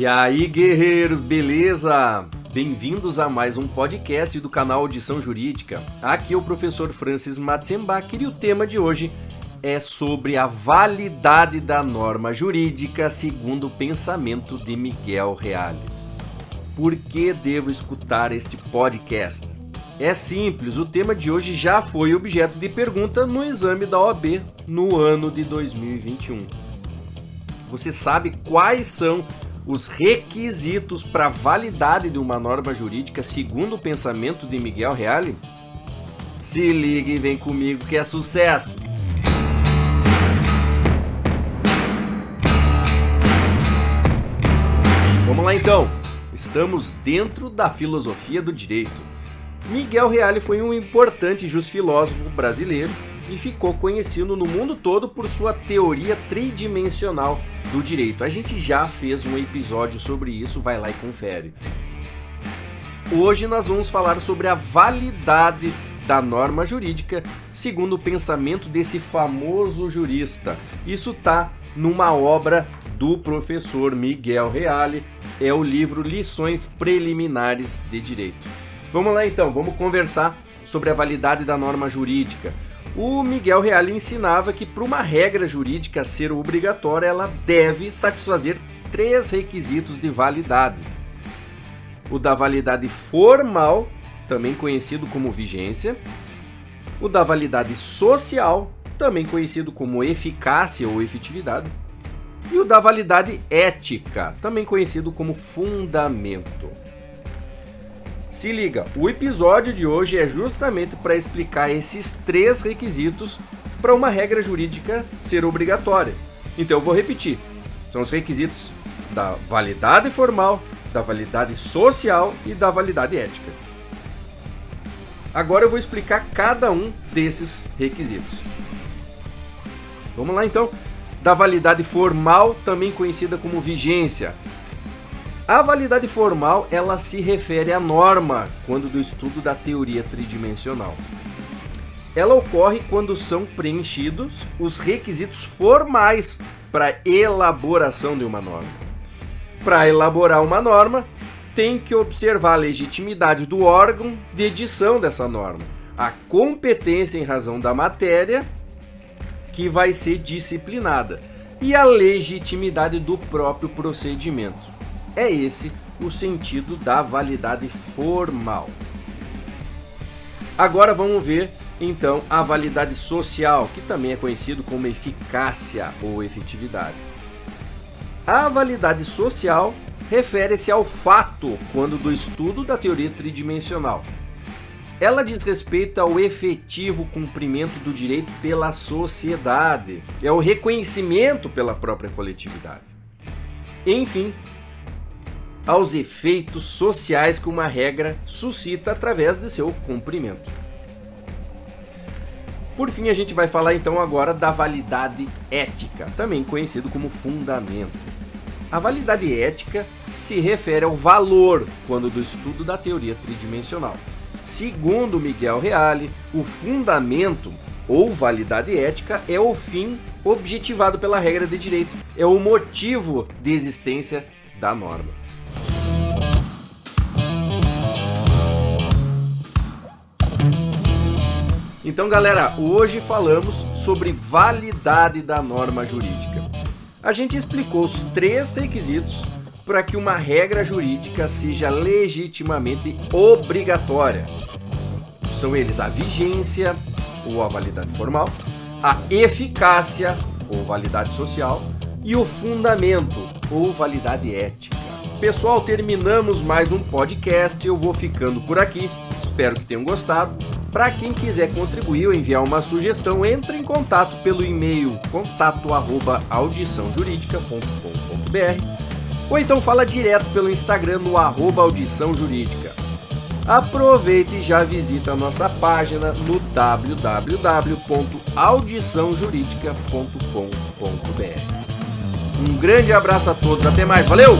E aí, guerreiros, beleza? Bem-vindos a mais um podcast do canal Audição Jurídica. Aqui é o professor Francis Matzenbach e o tema de hoje é sobre a validade da norma jurídica segundo o pensamento de Miguel Reale. Por que devo escutar este podcast? É simples, o tema de hoje já foi objeto de pergunta no exame da OAB no ano de 2021. Você sabe quais são os requisitos para validade de uma norma jurídica segundo o pensamento de Miguel Reale? Se liga e vem comigo que é sucesso! Vamos lá então! Estamos dentro da filosofia do direito. Miguel Reale foi um importante filósofo brasileiro e ficou conhecido no mundo todo por sua teoria tridimensional do direito. A gente já fez um episódio sobre isso, vai lá e confere. Hoje nós vamos falar sobre a validade da norma jurídica segundo o pensamento desse famoso jurista. Isso tá numa obra do professor Miguel Reale, é o livro Lições Preliminares de Direito. Vamos lá então, vamos conversar sobre a validade da norma jurídica. O Miguel Reale ensinava que para uma regra jurídica ser obrigatória, ela deve satisfazer três requisitos de validade. O da validade formal, também conhecido como vigência, o da validade social, também conhecido como eficácia ou efetividade, e o da validade ética, também conhecido como fundamento. Se liga, o episódio de hoje é justamente para explicar esses três requisitos para uma regra jurídica ser obrigatória. Então eu vou repetir: são os requisitos da validade formal, da validade social e da validade ética. Agora eu vou explicar cada um desses requisitos. Vamos lá então da validade formal, também conhecida como vigência. A validade formal, ela se refere à norma quando do estudo da teoria tridimensional. Ela ocorre quando são preenchidos os requisitos formais para elaboração de uma norma. Para elaborar uma norma, tem que observar a legitimidade do órgão de edição dessa norma, a competência em razão da matéria que vai ser disciplinada e a legitimidade do próprio procedimento. É esse o sentido da validade formal. Agora vamos ver então a validade social, que também é conhecido como eficácia ou efetividade. A validade social refere-se ao fato quando do estudo da teoria tridimensional, ela diz respeito ao efetivo cumprimento do direito pela sociedade, é o reconhecimento pela própria coletividade. Enfim, aos efeitos sociais que uma regra suscita através de seu cumprimento. Por fim, a gente vai falar então agora da validade ética, também conhecido como fundamento. A validade ética se refere ao valor quando do estudo da teoria tridimensional. Segundo Miguel Reale, o fundamento ou validade ética é o fim objetivado pela regra de direito, é o motivo de existência da norma. Então, galera, hoje falamos sobre validade da norma jurídica. A gente explicou os três requisitos para que uma regra jurídica seja legitimamente obrigatória. São eles a vigência, ou a validade formal, a eficácia, ou validade social, e o fundamento, ou validade ética. Pessoal, terminamos mais um podcast. Eu vou ficando por aqui. Espero que tenham gostado. Para quem quiser contribuir ou enviar uma sugestão, entre em contato pelo e-mail contato@audiçãojuridica.com.br ou então fala direto pelo Instagram no arroba audição jurídica. Aproveite e já visita a nossa página no www.audiçãojuridica.com.br. Um grande abraço a todos, até mais, valeu!